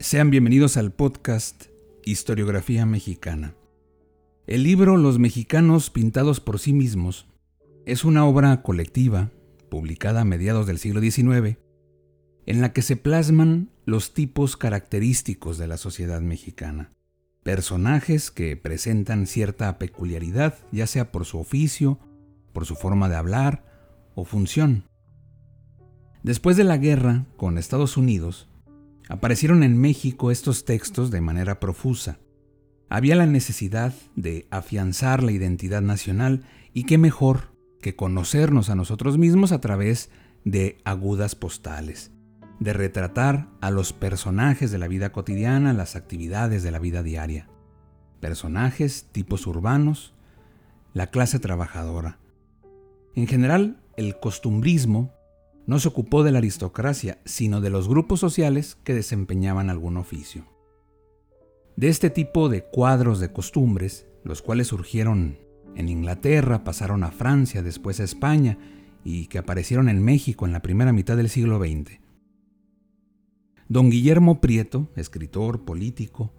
Sean bienvenidos al podcast Historiografía Mexicana. El libro Los mexicanos pintados por sí mismos es una obra colectiva, publicada a mediados del siglo XIX, en la que se plasman los tipos característicos de la sociedad mexicana. Personajes que presentan cierta peculiaridad, ya sea por su oficio, por su forma de hablar o función. Después de la guerra con Estados Unidos, Aparecieron en México estos textos de manera profusa. Había la necesidad de afianzar la identidad nacional y qué mejor que conocernos a nosotros mismos a través de agudas postales, de retratar a los personajes de la vida cotidiana, las actividades de la vida diaria. Personajes, tipos urbanos, la clase trabajadora. En general, el costumbrismo no se ocupó de la aristocracia, sino de los grupos sociales que desempeñaban algún oficio. De este tipo de cuadros de costumbres, los cuales surgieron en Inglaterra, pasaron a Francia, después a España, y que aparecieron en México en la primera mitad del siglo XX. Don Guillermo Prieto, escritor, político,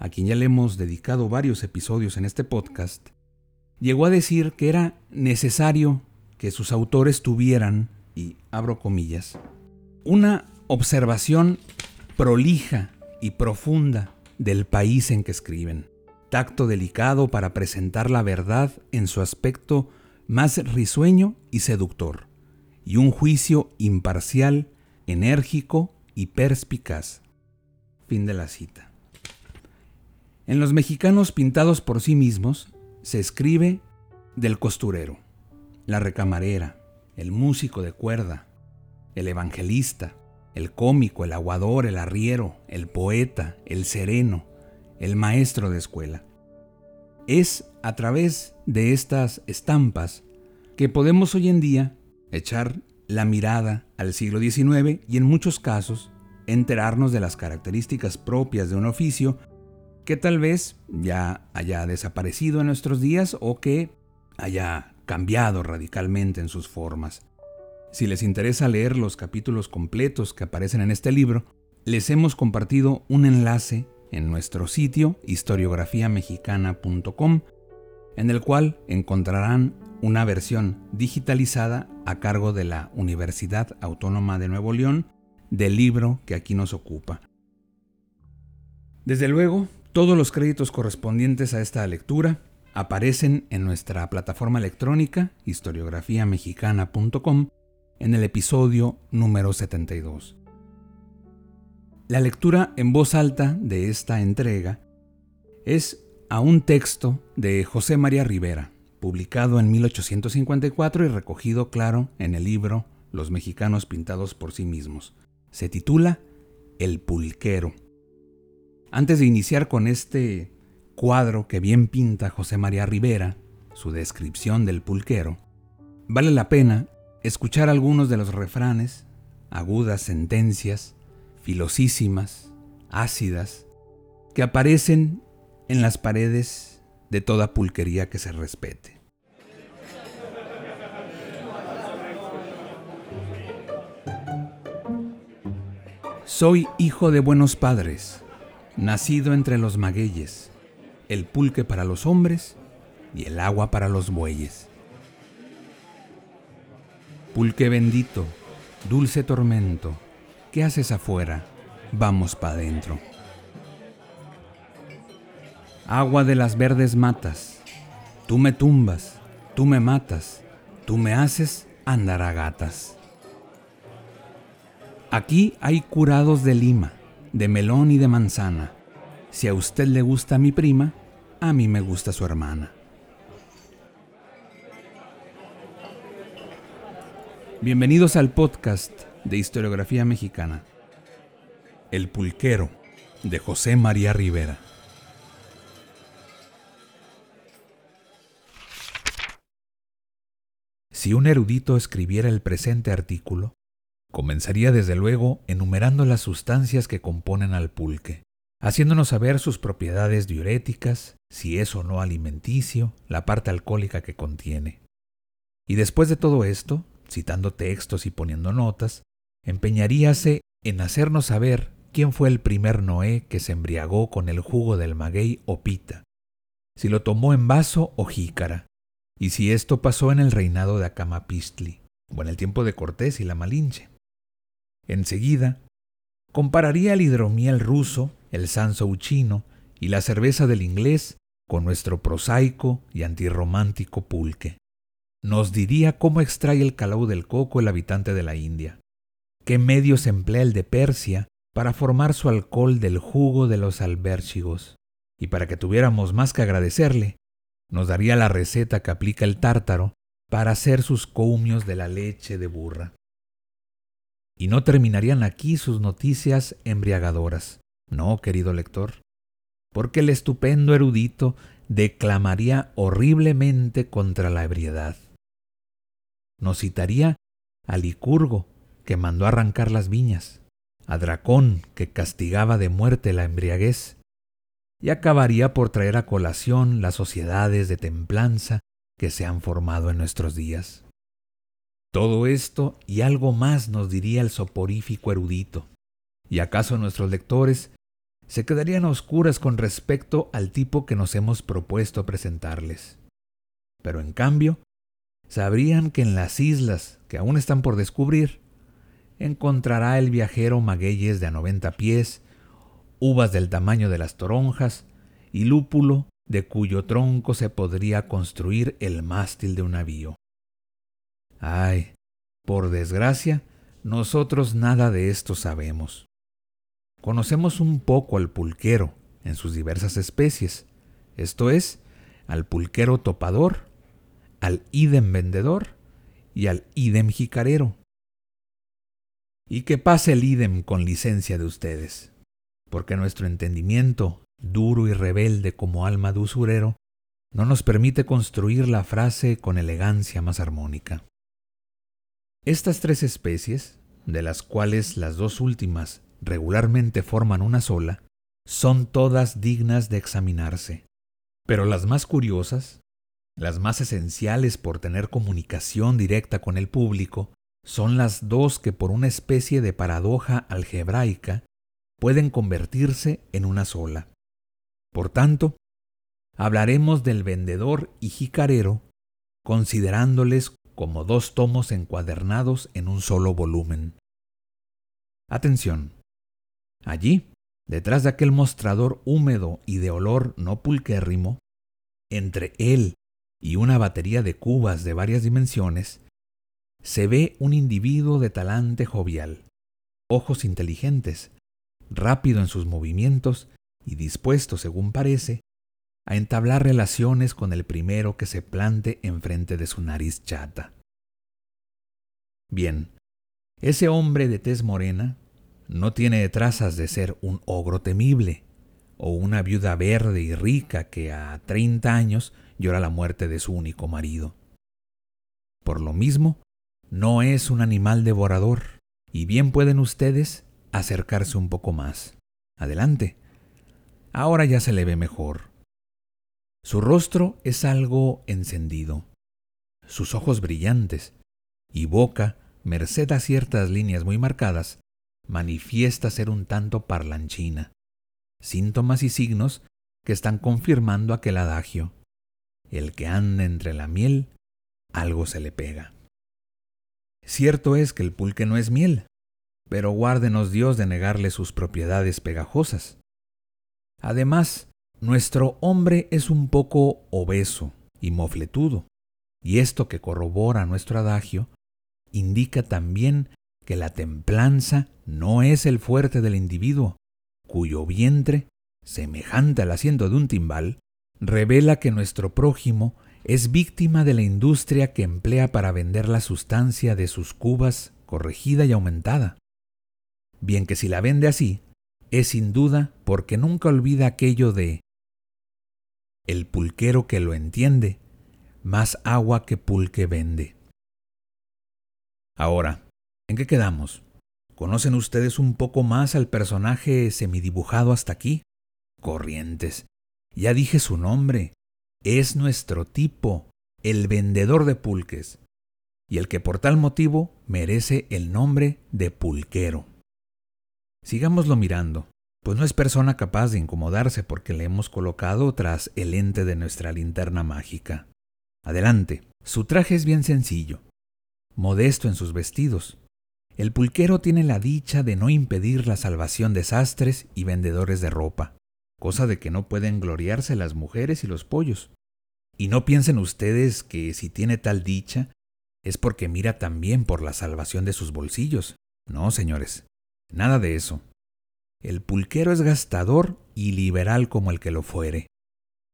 a quien ya le hemos dedicado varios episodios en este podcast, llegó a decir que era necesario que sus autores tuvieran y abro comillas, una observación prolija y profunda del país en que escriben, tacto delicado para presentar la verdad en su aspecto más risueño y seductor, y un juicio imparcial, enérgico y perspicaz. Fin de la cita. En los mexicanos pintados por sí mismos se escribe del costurero, la recamarera, el músico de cuerda, el evangelista, el cómico, el aguador, el arriero, el poeta, el sereno, el maestro de escuela. Es a través de estas estampas que podemos hoy en día echar la mirada al siglo XIX y en muchos casos enterarnos de las características propias de un oficio que tal vez ya haya desaparecido en nuestros días o que haya cambiado radicalmente en sus formas. Si les interesa leer los capítulos completos que aparecen en este libro, les hemos compartido un enlace en nuestro sitio historiografiamexicana.com, en el cual encontrarán una versión digitalizada a cargo de la Universidad Autónoma de Nuevo León del libro que aquí nos ocupa. Desde luego, todos los créditos correspondientes a esta lectura aparecen en nuestra plataforma electrónica historiografiamexicana.com en el episodio número 72. La lectura en voz alta de esta entrega es a un texto de José María Rivera, publicado en 1854 y recogido, claro, en el libro Los mexicanos pintados por sí mismos. Se titula El pulquero. Antes de iniciar con este cuadro que bien pinta José María Rivera, su descripción del pulquero, vale la pena escuchar algunos de los refranes, agudas sentencias, filosísimas, ácidas, que aparecen en las paredes de toda pulquería que se respete. Soy hijo de buenos padres, nacido entre los magueyes el pulque para los hombres y el agua para los bueyes. Pulque bendito, dulce tormento, ¿qué haces afuera? Vamos pa' adentro. Agua de las verdes matas, tú me tumbas, tú me matas, tú me haces andar a gatas. Aquí hay curados de lima, de melón y de manzana. Si a usted le gusta mi prima, a mí me gusta su hermana. Bienvenidos al podcast de historiografía mexicana. El pulquero de José María Rivera. Si un erudito escribiera el presente artículo, comenzaría desde luego enumerando las sustancias que componen al pulque, haciéndonos saber sus propiedades diuréticas, si es o no alimenticio, la parte alcohólica que contiene. Y después de todo esto, citando textos y poniendo notas, empeñaríase en hacernos saber quién fue el primer Noé que se embriagó con el jugo del maguey o pita, si lo tomó en vaso o jícara, y si esto pasó en el reinado de Acamapistli, o en el tiempo de Cortés y la Malinche. Enseguida, compararía el hidromiel ruso, el sansouchino y la cerveza del inglés con nuestro prosaico y antirromántico pulque nos diría cómo extrae el calao del coco el habitante de la India, qué medios emplea el de Persia para formar su alcohol del jugo de los albérchigos, y para que tuviéramos más que agradecerle, nos daría la receta que aplica el tártaro para hacer sus coumios de la leche de burra. Y no terminarían aquí sus noticias embriagadoras, no, querido lector, porque el estupendo erudito declamaría horriblemente contra la ebriedad nos citaría a Licurgo, que mandó arrancar las viñas, a Dracón, que castigaba de muerte la embriaguez, y acabaría por traer a colación las sociedades de templanza que se han formado en nuestros días. Todo esto y algo más nos diría el soporífico erudito, y acaso nuestros lectores se quedarían a oscuras con respecto al tipo que nos hemos propuesto presentarles. Pero en cambio, sabrían que en las islas que aún están por descubrir, encontrará el viajero magueyes de a 90 pies, uvas del tamaño de las toronjas y lúpulo de cuyo tronco se podría construir el mástil de un navío. Ay, por desgracia, nosotros nada de esto sabemos. Conocemos un poco al pulquero en sus diversas especies, esto es, al pulquero topador al idem vendedor y al idem jicarero. Y que pase el idem con licencia de ustedes, porque nuestro entendimiento, duro y rebelde como alma de usurero, no nos permite construir la frase con elegancia más armónica. Estas tres especies, de las cuales las dos últimas regularmente forman una sola, son todas dignas de examinarse, pero las más curiosas las más esenciales por tener comunicación directa con el público son las dos que por una especie de paradoja algebraica pueden convertirse en una sola. Por tanto, hablaremos del vendedor y jicarero considerándoles como dos tomos encuadernados en un solo volumen. Atención. Allí, detrás de aquel mostrador húmedo y de olor no pulquérrimo, entre él y una batería de cubas de varias dimensiones, se ve un individuo de talante jovial, ojos inteligentes, rápido en sus movimientos y dispuesto, según parece, a entablar relaciones con el primero que se plante enfrente de su nariz chata. Bien, ese hombre de tez morena no tiene trazas de ser un ogro temible o una viuda verde y rica que a treinta años llora la muerte de su único marido. Por lo mismo, no es un animal devorador, y bien pueden ustedes acercarse un poco más. Adelante. Ahora ya se le ve mejor. Su rostro es algo encendido, sus ojos brillantes, y boca, merced a ciertas líneas muy marcadas, manifiesta ser un tanto parlanchina, síntomas y signos que están confirmando aquel adagio el que anda entre la miel, algo se le pega. Cierto es que el pulque no es miel, pero guárdenos Dios de negarle sus propiedades pegajosas. Además, nuestro hombre es un poco obeso y mofletudo, y esto que corrobora nuestro adagio, indica también que la templanza no es el fuerte del individuo, cuyo vientre, semejante al asiento de un timbal, revela que nuestro prójimo es víctima de la industria que emplea para vender la sustancia de sus cubas corregida y aumentada. Bien que si la vende así, es sin duda porque nunca olvida aquello de el pulquero que lo entiende, más agua que pulque vende. Ahora, ¿en qué quedamos? ¿Conocen ustedes un poco más al personaje semidibujado hasta aquí? Corrientes. Ya dije su nombre. Es nuestro tipo, el vendedor de pulques, y el que por tal motivo merece el nombre de pulquero. Sigámoslo mirando, pues no es persona capaz de incomodarse porque le hemos colocado tras el ente de nuestra linterna mágica. Adelante, su traje es bien sencillo, modesto en sus vestidos. El pulquero tiene la dicha de no impedir la salvación de sastres y vendedores de ropa, cosa de que no pueden gloriarse las mujeres y los pollos. Y no piensen ustedes que si tiene tal dicha es porque mira también por la salvación de sus bolsillos. No, señores, nada de eso. El pulquero es gastador y liberal como el que lo fuere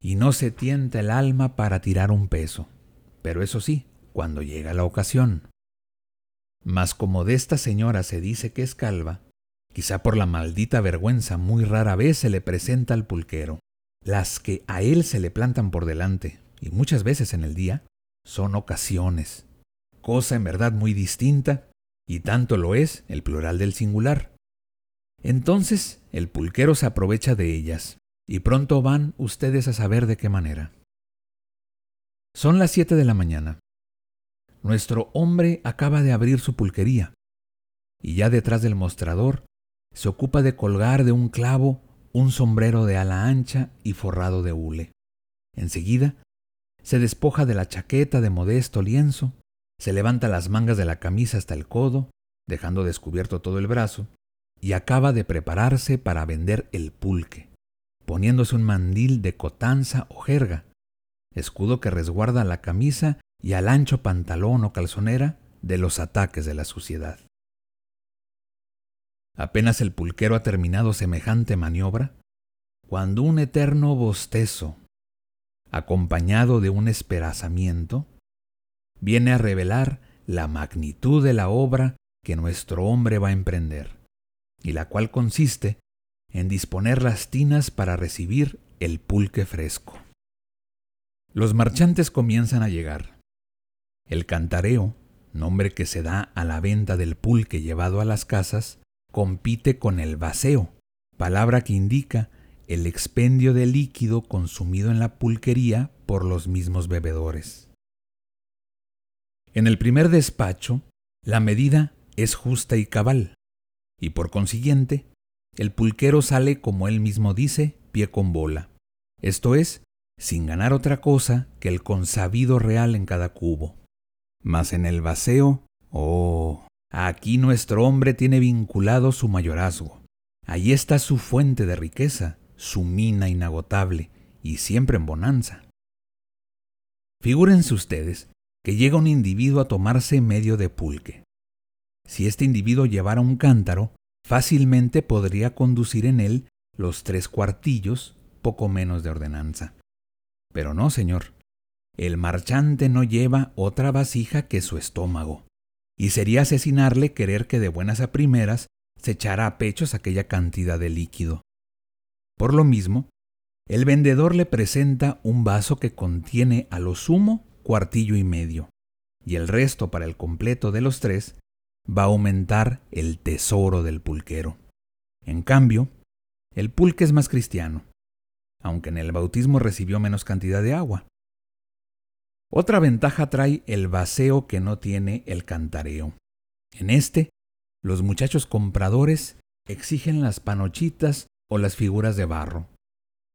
y no se tienta el alma para tirar un peso, pero eso sí, cuando llega la ocasión. Mas como de esta señora se dice que es calva, quizá por la maldita vergüenza muy rara vez se le presenta al pulquero. Las que a él se le plantan por delante, y muchas veces en el día, son ocasiones, cosa en verdad muy distinta, y tanto lo es el plural del singular. Entonces el pulquero se aprovecha de ellas, y pronto van ustedes a saber de qué manera. Son las siete de la mañana. Nuestro hombre acaba de abrir su pulquería, y ya detrás del mostrador se ocupa de colgar de un clavo un sombrero de ala ancha y forrado de hule. Enseguida, se despoja de la chaqueta de modesto lienzo, se levanta las mangas de la camisa hasta el codo, dejando descubierto todo el brazo, y acaba de prepararse para vender el pulque poniéndose un mandil de cotanza o jerga, escudo que resguarda la camisa y al ancho pantalón o calzonera de los ataques de la suciedad. Apenas el pulquero ha terminado semejante maniobra, cuando un eterno bostezo, acompañado de un esperazamiento, viene a revelar la magnitud de la obra que nuestro hombre va a emprender, y la cual consiste en disponer las tinas para recibir el pulque fresco. Los marchantes comienzan a llegar. El cantareo, nombre que se da a la venta del pulque llevado a las casas, compite con el vaseo, palabra que indica el expendio de líquido consumido en la pulquería por los mismos bebedores. En el primer despacho, la medida es justa y cabal, y por consiguiente el pulquero sale, como él mismo dice, pie con bola. Esto es, sin ganar otra cosa que el consabido real en cada cubo. Mas en el vaceo, oh, aquí nuestro hombre tiene vinculado su mayorazgo. Allí está su fuente de riqueza, su mina inagotable, y siempre en bonanza. Figúrense ustedes que llega un individuo a tomarse medio de pulque. Si este individuo llevara un cántaro, fácilmente podría conducir en él los tres cuartillos, poco menos de ordenanza. Pero no, señor. El marchante no lleva otra vasija que su estómago, y sería asesinarle querer que de buenas a primeras se echara a pechos aquella cantidad de líquido. Por lo mismo, el vendedor le presenta un vaso que contiene a lo sumo cuartillo y medio, y el resto para el completo de los tres va a aumentar el tesoro del pulquero. En cambio, el pulque es más cristiano, aunque en el bautismo recibió menos cantidad de agua. Otra ventaja trae el vaceo que no tiene el cantareo. En este, los muchachos compradores exigen las panochitas o las figuras de barro,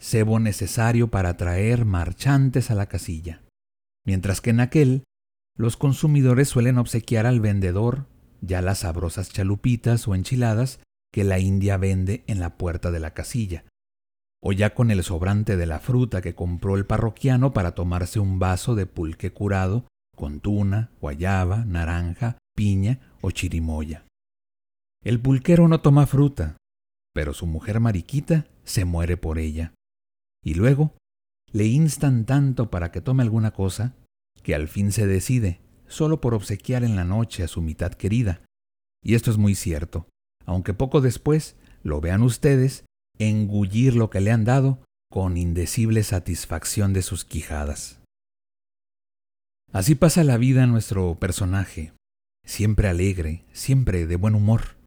cebo necesario para atraer marchantes a la casilla, mientras que en aquel, los consumidores suelen obsequiar al vendedor ya las sabrosas chalupitas o enchiladas que la India vende en la puerta de la casilla, o ya con el sobrante de la fruta que compró el parroquiano para tomarse un vaso de pulque curado con tuna, guayaba, naranja, piña o chirimoya. El pulquero no toma fruta, pero su mujer mariquita se muere por ella. Y luego le instan tanto para que tome alguna cosa, que al fin se decide, solo por obsequiar en la noche a su mitad querida. Y esto es muy cierto, aunque poco después lo vean ustedes engullir lo que le han dado con indecible satisfacción de sus quijadas. Así pasa la vida nuestro personaje, siempre alegre, siempre de buen humor,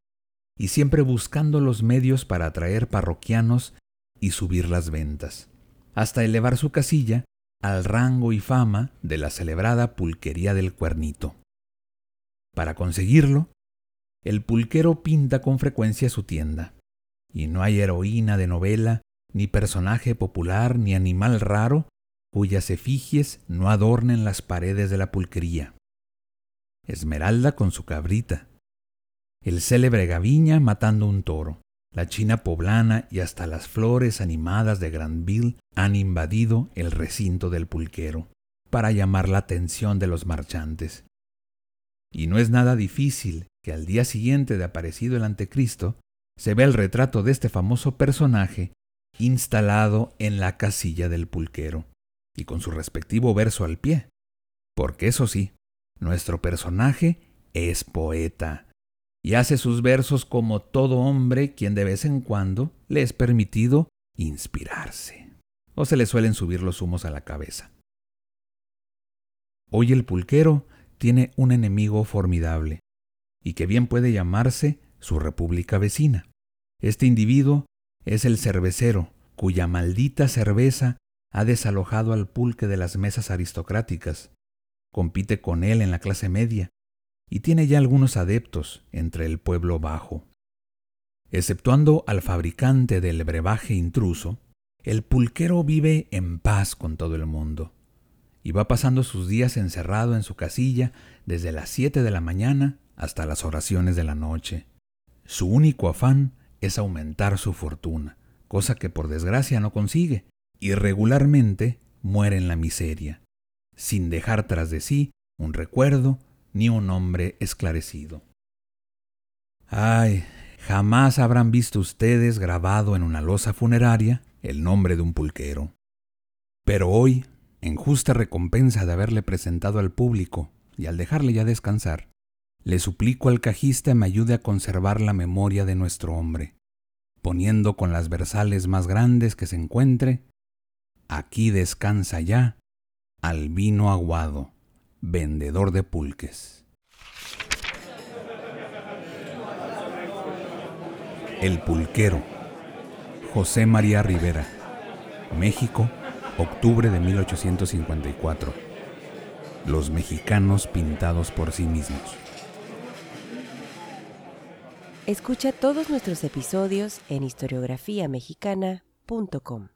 y siempre buscando los medios para atraer parroquianos y subir las ventas, hasta elevar su casilla al rango y fama de la celebrada pulquería del cuernito. Para conseguirlo, el pulquero pinta con frecuencia su tienda, y no hay heroína de novela, ni personaje popular, ni animal raro cuyas efigies no adornen las paredes de la pulquería. Esmeralda con su cabrita, el célebre Gaviña matando un toro, la China poblana y hasta las flores animadas de Granville han invadido el recinto del pulquero para llamar la atención de los marchantes. Y no es nada difícil que al día siguiente de aparecido el antecristo se vea el retrato de este famoso personaje instalado en la casilla del pulquero y con su respectivo verso al pie. Porque eso sí, nuestro personaje es poeta y hace sus versos como todo hombre quien de vez en cuando le es permitido inspirarse, o se le suelen subir los humos a la cabeza. Hoy el pulquero tiene un enemigo formidable, y que bien puede llamarse su república vecina. Este individuo es el cervecero, cuya maldita cerveza ha desalojado al pulque de las mesas aristocráticas. Compite con él en la clase media y tiene ya algunos adeptos entre el pueblo bajo. Exceptuando al fabricante del brebaje intruso, el pulquero vive en paz con todo el mundo y va pasando sus días encerrado en su casilla desde las siete de la mañana hasta las oraciones de la noche. Su único afán es aumentar su fortuna, cosa que por desgracia no consigue, y regularmente muere en la miseria, sin dejar tras de sí un recuerdo ni un hombre esclarecido. Ay, jamás habrán visto ustedes grabado en una losa funeraria el nombre de un pulquero. Pero hoy, en justa recompensa de haberle presentado al público y al dejarle ya descansar, le suplico al cajista me ayude a conservar la memoria de nuestro hombre, poniendo con las versales más grandes que se encuentre, aquí descansa ya, al vino aguado vendedor de pulques. El pulquero. José María Rivera. México, octubre de 1854. Los mexicanos pintados por sí mismos. Escucha todos nuestros episodios en historiografiamexicana.com.